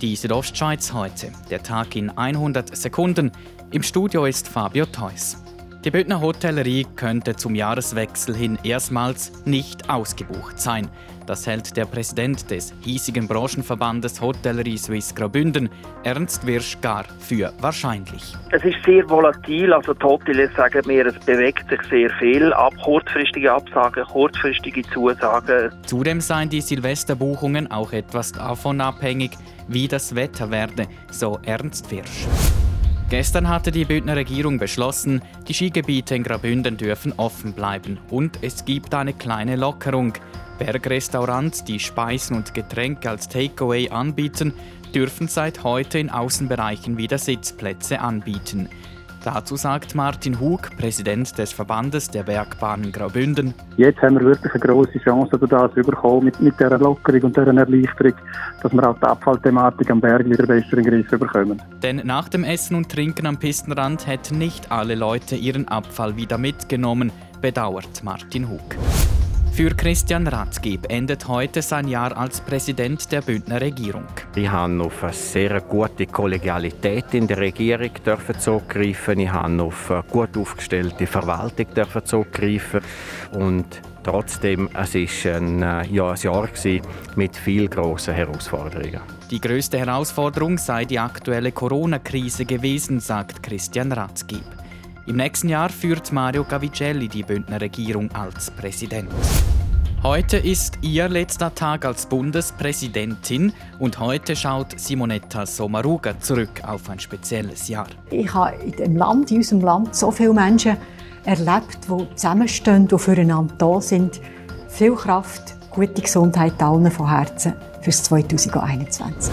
Die Südostschweiz heute. Der Tag in 100 Sekunden. Im Studio ist Fabio Theus. Die Bündner Hotellerie könnte zum Jahreswechsel hin erstmals nicht ausgebucht sein. Das hält der Präsident des hiesigen Branchenverbandes Hotellerie Suisse Graubünden, Ernst Wirsch, gar für wahrscheinlich. Es ist sehr volatil, also die Hoteliers sagen mir, es bewegt sich sehr viel ab. Kurzfristige Absagen, kurzfristige Zusagen. Zudem seien die Silvesterbuchungen auch etwas davon abhängig, wie das Wetter werde, so Ernst Wirsch. Gestern hatte die Bündner Regierung beschlossen, die Skigebiete in Graubünden dürfen offen bleiben und es gibt eine kleine Lockerung. Bergrestaurants, die Speisen und Getränke als Takeaway anbieten, dürfen seit heute in Außenbereichen wieder Sitzplätze anbieten. Dazu sagt Martin Hug, Präsident des Verbandes der Bergbahnen Graubünden. Jetzt haben wir wirklich eine große Chance, das bekommen mit, mit dieser Lockerung und dieser Erleichterung, dass wir auch die Abfallthematik am Berg wieder besser in den Griff bekommen. Denn nach dem Essen und Trinken am Pistenrand hätten nicht alle Leute ihren Abfall wieder mitgenommen, bedauert Martin Hug. Für Christian Ratzgeb endet heute sein Jahr als Präsident der Bündner Regierung. Ich habe auf eine sehr gute Kollegialität in der Regierung zurückgreifen. Ich habe auf eine gut aufgestellte Verwaltung zurückgreifen. Und trotzdem, es war ein, äh, ja, ein Jahr mit vielen grossen Herausforderungen. Die größte Herausforderung sei die aktuelle Corona-Krise gewesen, sagt Christian Ratzgeb. Im nächsten Jahr führt Mario Cavicelli die Bündner Regierung als Präsident. Heute ist ihr letzter Tag als Bundespräsidentin und heute schaut Simonetta Sommaruga zurück auf ein spezielles Jahr. Ich habe in dem Land, in unserem Land, so viele Menschen erlebt, die zusammenstehen und füreinander da sind. Viel Kraft, gute Gesundheit allen von Herzen fürs 2021.